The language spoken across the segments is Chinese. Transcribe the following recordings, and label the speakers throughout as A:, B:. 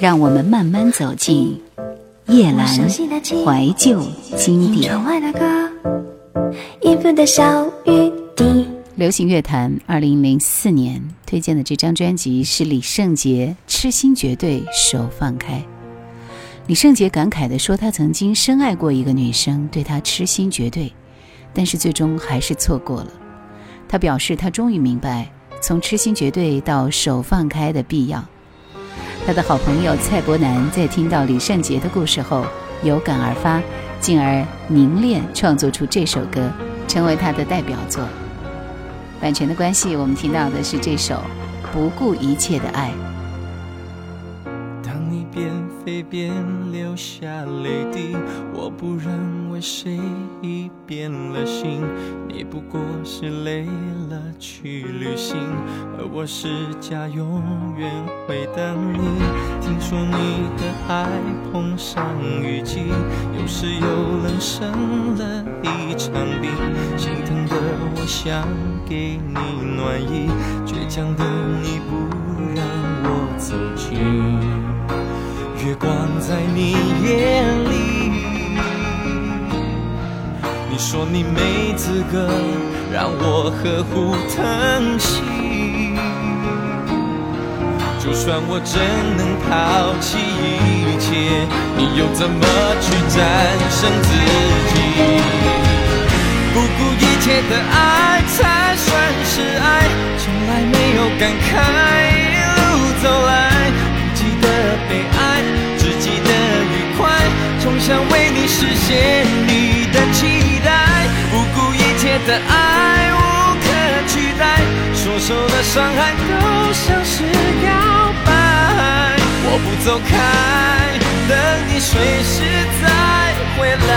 A: 让我们慢慢走进叶阑怀旧经典。流行乐坛二零零四年推荐的这张专辑是李圣杰《痴心绝对手放开》。李圣杰感慨地说：“他曾经深爱过一个女生，对她痴心绝对，但是最终还是错过了。”他表示，他终于明白从痴心绝对到手放开的必要。他的好朋友蔡伯南在听到李善杰的故事后有感而发，进而凝练创作出这首歌，成为他的代表作。版权的关系，我们听到的是这首《不顾一切的爱》。
B: 当你变飞边流下泪滴，我不认为谁已变了心。你不过是累了去旅行，而我是家永远会等你。听说你的爱碰上雨季，有时又冷生了一场病。心疼的我想给你暖意，倔强的你不让我走近。月光在你眼里，你说你没资格让我呵护疼惜。就算我真能抛弃一切，你又怎么去战胜自己？不顾一切的爱才算是爱，从来没有感慨一路走来，实现你的期待，不顾一切的爱无可取代，所受的伤害都像是告白。我不走开，等你随时再回来。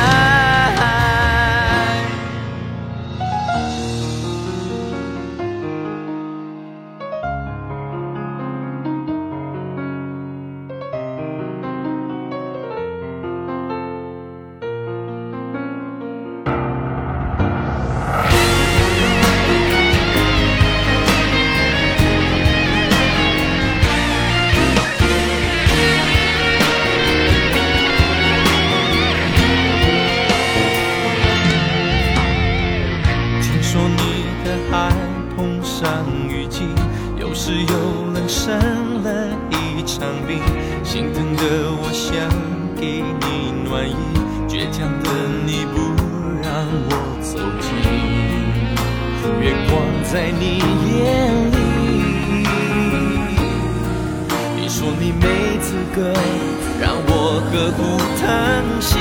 B: 只有冷生了一场病心疼的我想给你暖意倔强的你不让我走近月光在你眼里你说你没资格让我呵护疼惜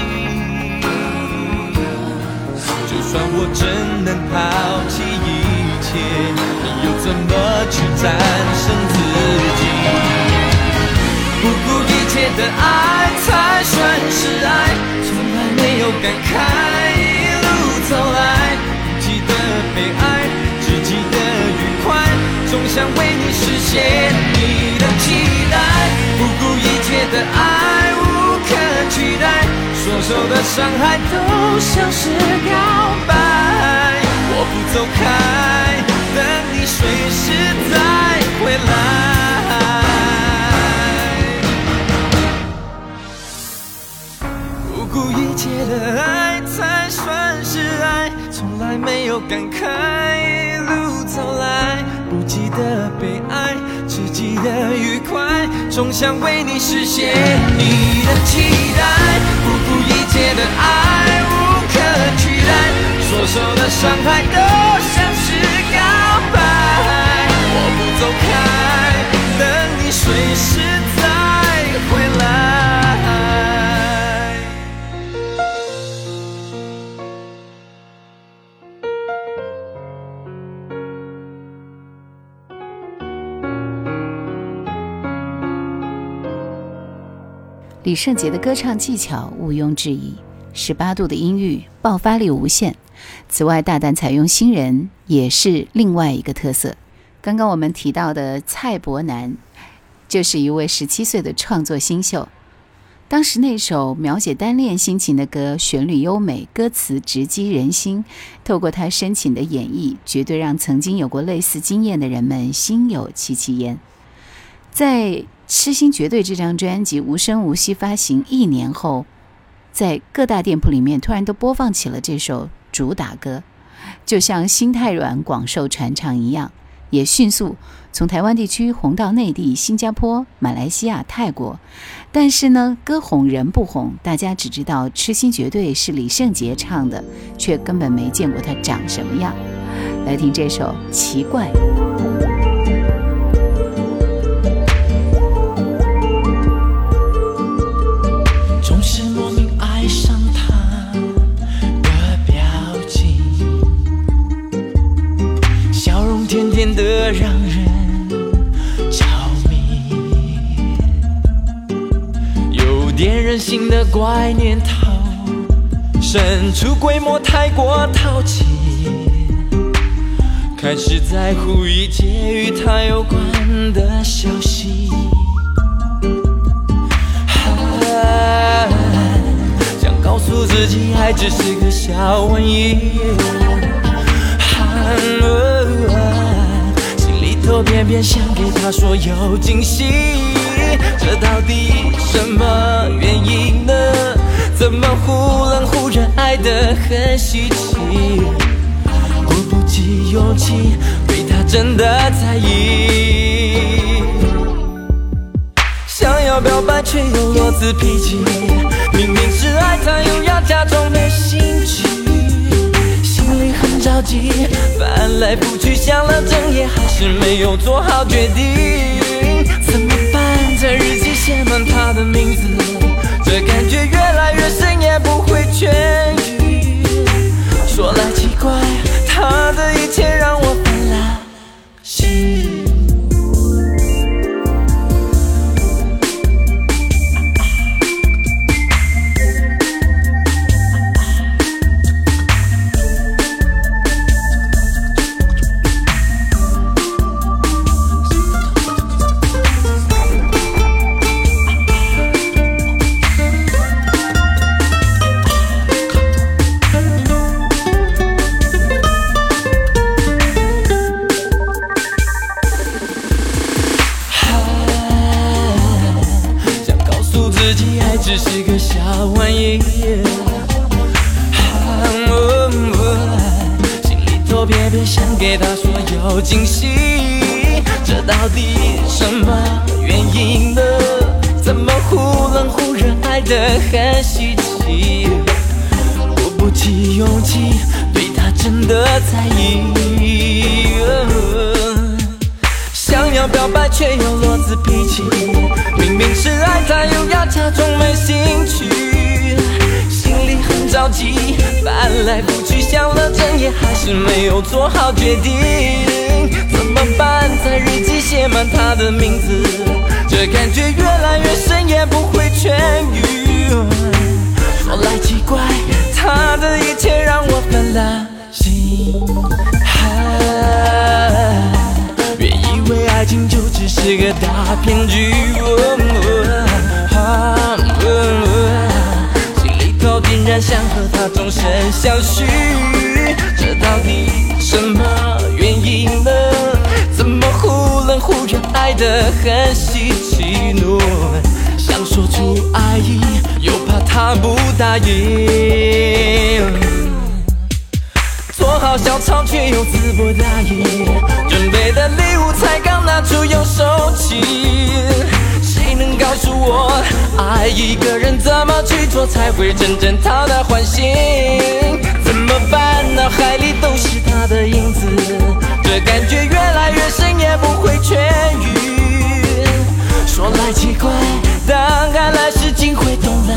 B: 就算我真能抛弃一你，又怎么去战胜自己？不顾一切的爱才算是爱，从来没有感慨，一路走来，不记得悲哀，只记得愉快，总想为你实现你的期待。不顾一切的爱无可取代，所受的伤害都像是该。的爱才算是爱，从来没有感慨一路走来。不记得被爱，只记得愉快，总想为你实现你的期待。不顾一切的爱无可取代，所受的伤害都像是告白。我不走开，等你随时
A: 李圣杰的歌唱技巧毋庸置疑，十八度的音域爆发力无限。此外，大胆采用新人也是另外一个特色。刚刚我们提到的蔡伯南，就是一位十七岁的创作新秀。当时那首描写单恋心情的歌，旋律优美，歌词直击人心。透过他深情的演绎，绝对让曾经有过类似经验的人们心有戚戚焉。在痴心绝对》这张专辑无声无息发行一年后，在各大店铺里面突然都播放起了这首主打歌，就像《心太软》广受传唱一样，也迅速从台湾地区红到内地、新加坡、马来西亚、泰国。但是呢，歌红人不红，大家只知道《痴心绝对》是李圣杰唱的，却根本没见过他长什么样。来听这首《奇怪》。
B: 的让人着迷，有点任性的怪念头，神出鬼没太过淘气，开始在乎一切与他有关的消息，想告诉自己爱只是个小玩意。偏偏想给他说有惊喜，这到底什么原因呢？怎么忽冷忽热，爱得很稀奇？鼓不起勇气对他真的在意，想要表白却又落子脾气，明明是爱他又要假装没兴趣。着急，翻来覆去想了整夜，还是没有做好决定。怎么办？这日记写满他的名字，这感觉越来越深，也不会痊愈。说来奇怪，他的一切让我烦了心。对，他真的在意。想要表白却又弱子脾气，明明是爱他，又要假装没兴趣，心里很着急，翻来覆去想了整夜，还是没有做好决定。怎么办？在日记写满他的名字，这感觉越来越深，也不会痊愈。说来奇怪。他的一切让我烦了心。别以为爱情就只是个大骗局，心里头竟然想和他终身相许。这到底什么原因呢？怎么忽冷忽热，爱得很稀奇呢？想说出爱意，又他不答应。做好小抄，却又词不达意。准备的礼物才刚拿出又收起。谁能告诉我，爱一个人怎么去做才会真正讨他欢心？怎么办？脑海里都是他的影子，这感觉越来越深，也不会痊愈。说来奇怪，当爱来时，竟会动了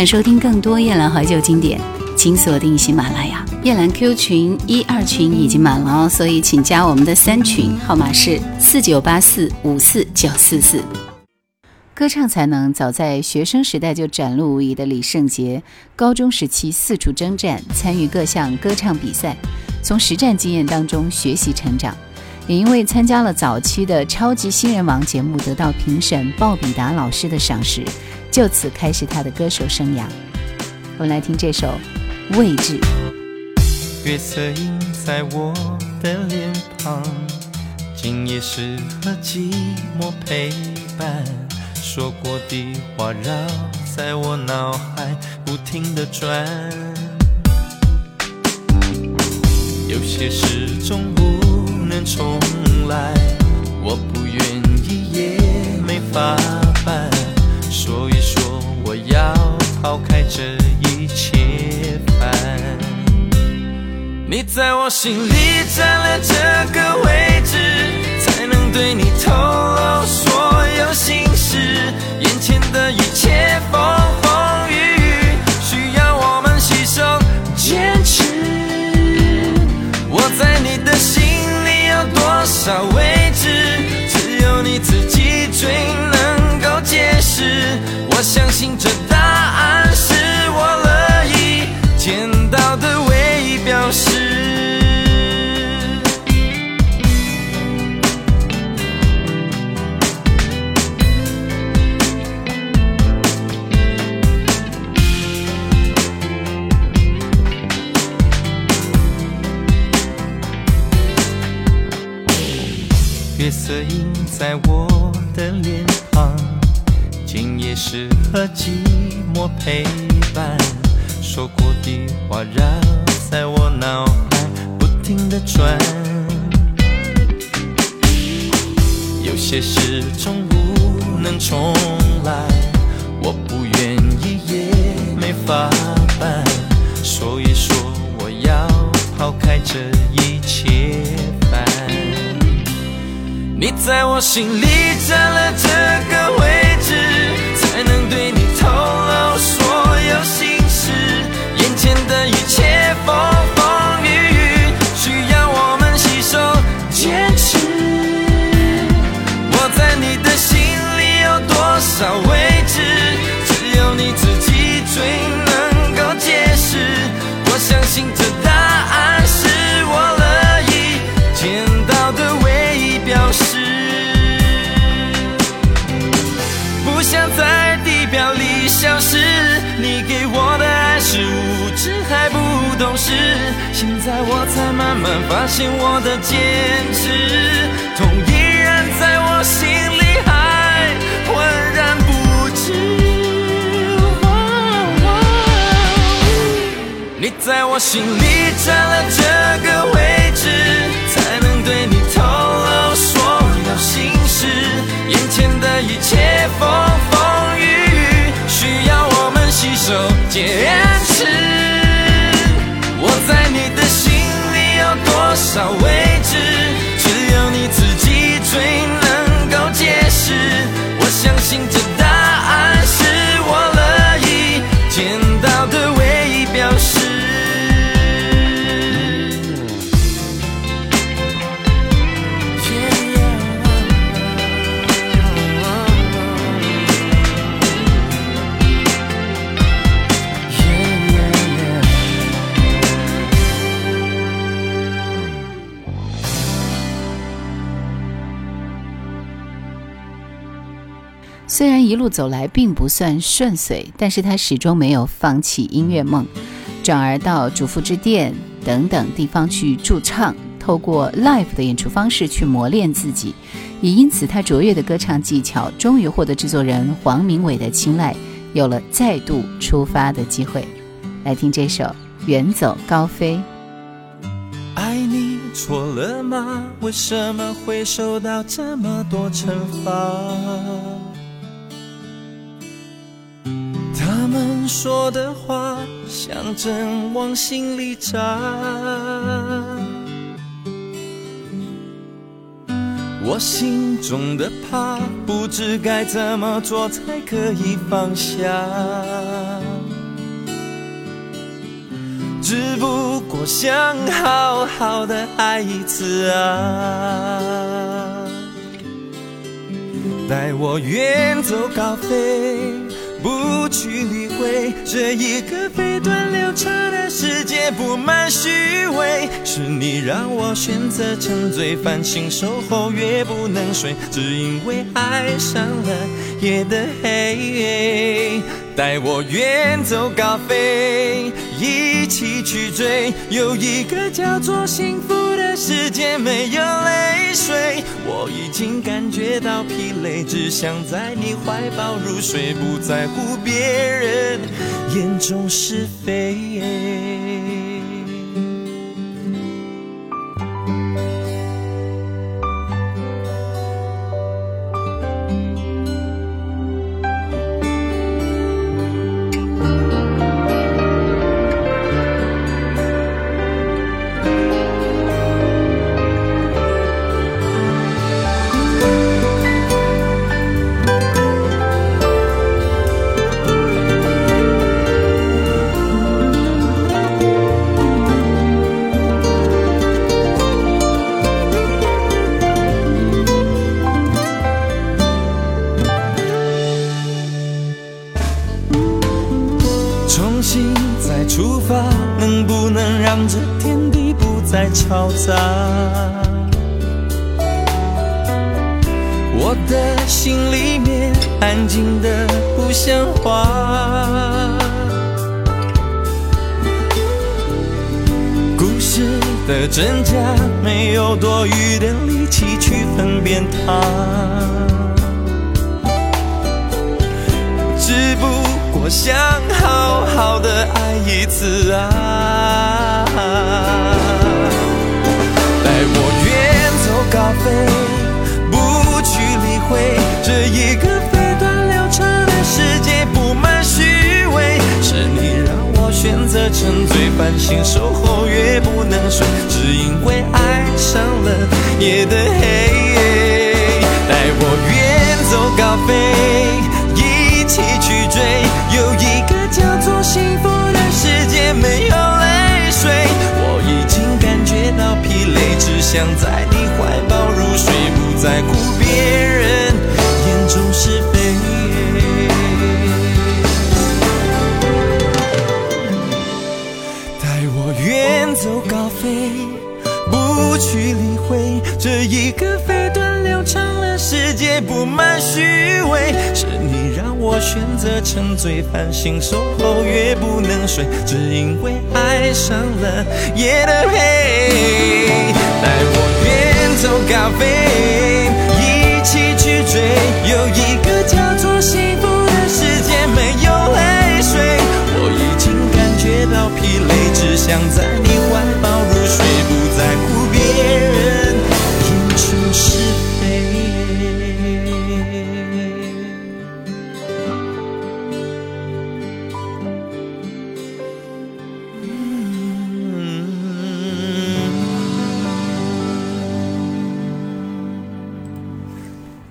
A: 想收听更多夜兰怀旧经典，请锁定喜马拉雅。夜兰 Q 群一二群已经满了哦，所以请加我们的三群，号码是四九八四五四九四四。歌唱才能早在学生时代就展露无遗的李圣杰，高中时期四处征战，参与各项歌唱比赛，从实战经验当中学习成长。也因为参加了早期的《超级新人王》节目，得到评审鲍比达老师的赏识，就此开始他的歌手生涯。我们来听这首《位置》。
B: 月色映在我的脸庞，今夜适合寂寞陪伴。说过的话绕在我脑海不停的转，有些事终不能重来，我不愿意也没法办，所以说我要抛开这一切烦。你在我心里占了这个位置，才能对你透露所有心事。眼前的一切风风雨雨，需要我们携手坚持。我在你的心里有多少位置，只有你自己最能够解释。我相信这在我的脸庞，今夜适合寂寞陪伴。说过的话绕在我脑海不停的转，有些事终不能重来，我不愿意也没法办，所以说我要抛开这一切。你在我心里占了这个位发现我的坚持，痛依然在我心里还浑然不知。你在我心里占了这个
A: 路走来并不算顺遂，但是他始终没有放弃音乐梦，转而到主妇之店等等地方去驻唱，透过 live 的演出方式去磨练自己，也因此他卓越的歌唱技巧终于获得制作人黄明伟的青睐，有了再度出发的机会。来听这首《远走高飞》。
B: 爱你错了吗？为什么会受到这么多惩罚？们说的话像针往心里扎，我心中的怕不知该怎么做才可以放下。只不过想好好的爱一次啊！带我远走高飞，不去理会这一个飞短流长的世界布满虚伪。是你让我选择沉醉，繁星守候越不能睡，只因为爱上了夜的黑。带我远走高飞，一起去追，有一个叫做幸福世界，没有泪水。我已经感觉到疲累，只想在你怀抱入睡，不在乎别人眼中是非。的真假，没有多余的力气去分辨它，只不过想好好的爱一次啊。带我远走高飞，不去理会这一个选择沉醉，繁星守候越不能睡，只因为爱上了夜的黑。带我远走高飞，一起去追，有一个叫做幸福的世界，没有泪水。我已经感觉到疲累，只想在你。怀抱入睡，不在乎别人世界布满虚伪。是你让我选择沉醉，繁星守候越不能睡，只因为爱上了夜的黑。带我远。走高飞，一起去追，有一个叫做幸福的世界，没有泪水。我已经感觉到疲累，只想在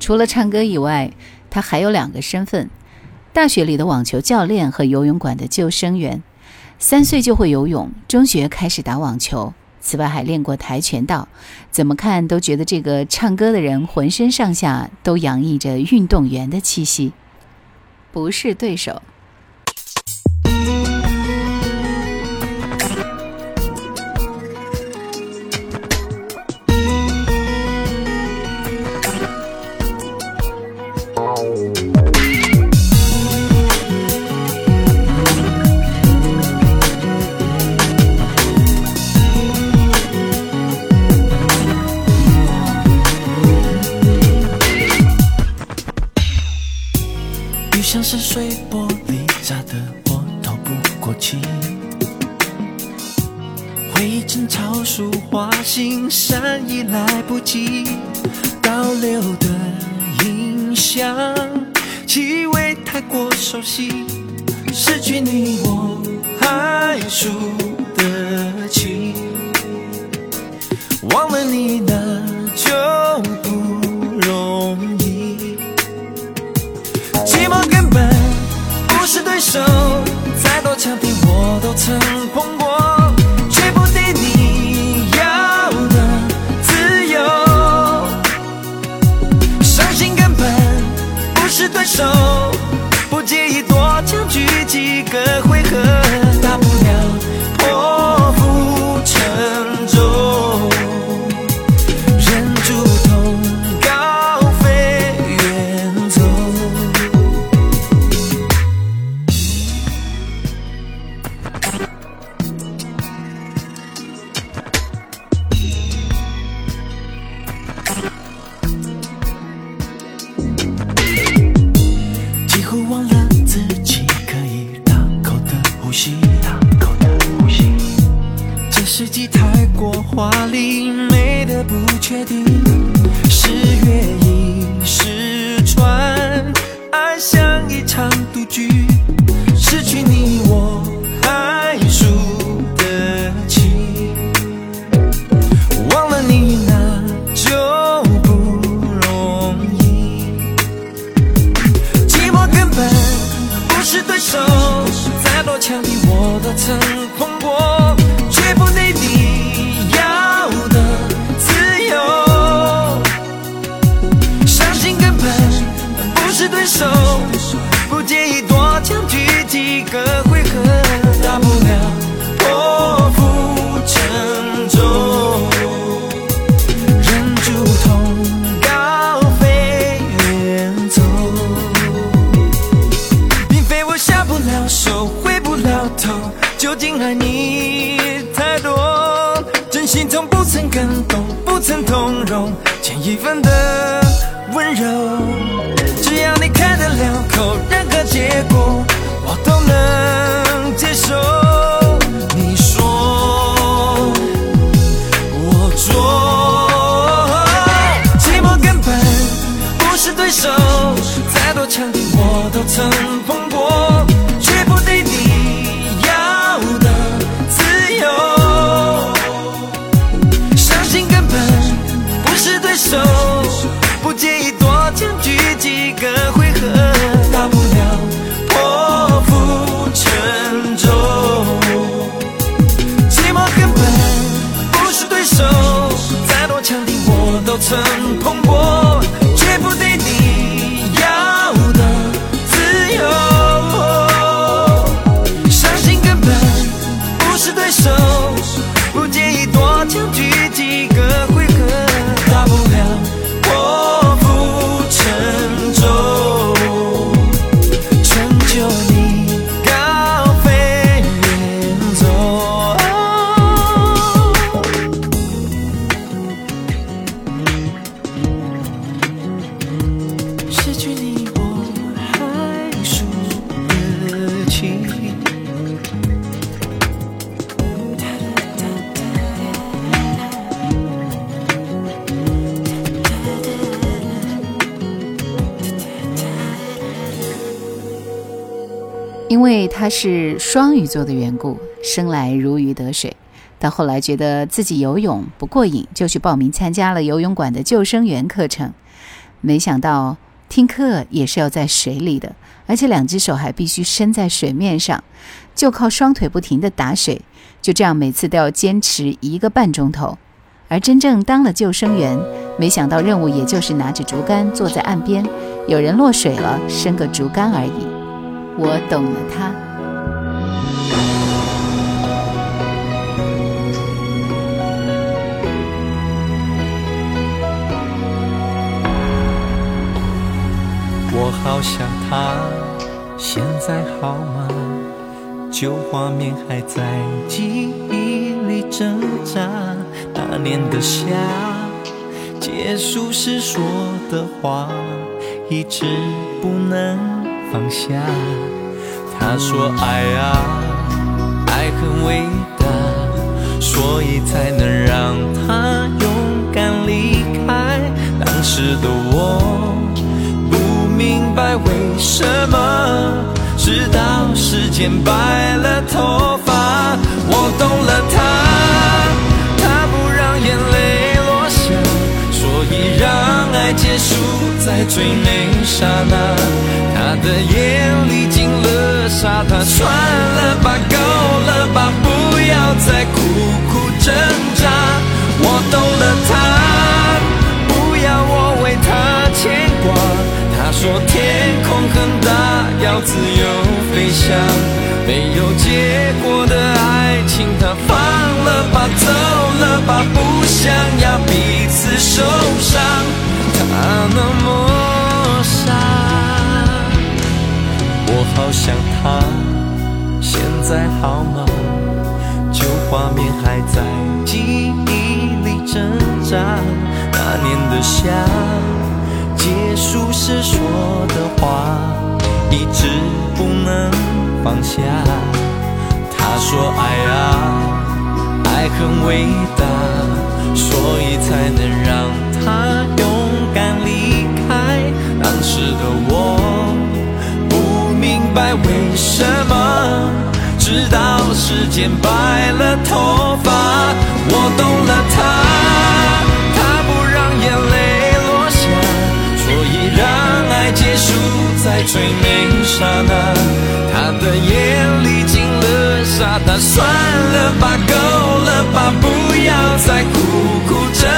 A: 除了唱歌以外，他还有两个身份：大学里的网球教练和游泳馆的救生员。三岁就会游泳，中学开始打网球，此外还练过跆拳道。怎么看都觉得这个唱歌的人浑身上下都洋溢着运动员的气息。不是对手。
B: 就像是碎玻璃砸的，我透不过气。回忆正吵，书画心，善意来不及。倒流的影像，气味太过熟悉，失去你，我还输得起。忘了你。曾经我都曾碰寂寞根本不是对手，再多强敌我都曾碰过，绝不给你要的自由。相信根本不是对手，一份的温柔。只要你开得了口，任何结果我都能接受。你说我做，寂寞根本不是对手，再多强敌我都曾
A: 他是双鱼座的缘故，生来如鱼得水。到后来觉得自己游泳不过瘾，就去报名参加了游泳馆的救生员课程。没想到听课也是要在水里的，而且两只手还必须伸在水面上，就靠双腿不停地打水。就这样每次都要坚持一个半钟头。而真正当了救生员，没想到任务也就是拿着竹竿坐在岸边，有人落水了，伸个竹竿而已。我懂了他。
B: 我好想他，现在好吗？旧画面还在记忆里挣扎。那年的夏，结束时说的话，一直不能放下。他说爱啊，爱很伟大，所以才能让他勇敢离开。当时的我。不明白为什么，直到时间白了头发，我懂了他，他不让眼泪落下，所以让爱结束在最美刹那。他的眼里进了沙，他算了吧，够了吧，不要再苦苦挣扎。我懂了他，不要我为他牵挂。他说天空很大，要自由飞翔。没有结果的爱情，他放了吧，走了吧，不想要彼此受伤。他那么在好吗？旧画面还在记忆里挣扎，那年的夏。结束时说的话，一直不能放下。他说爱啊，爱很伟大，所以才能让他勇敢离开。当时的我不明白为什么，直到时间白了头发。我懂了他，他不让眼泪落下，所以让爱结束在最美刹那。他的眼里进了沙，他算了吧，够了吧，不要再苦苦挣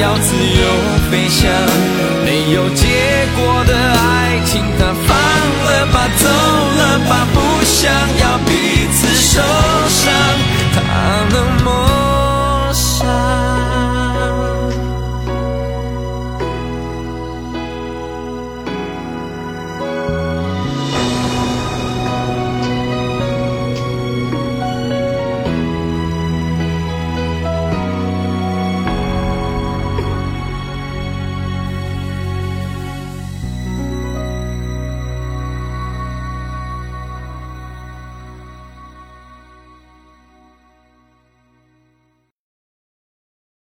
B: 要自由飞翔，没有结果的爱情，它放了吧，走了吧，不想要彼此伤。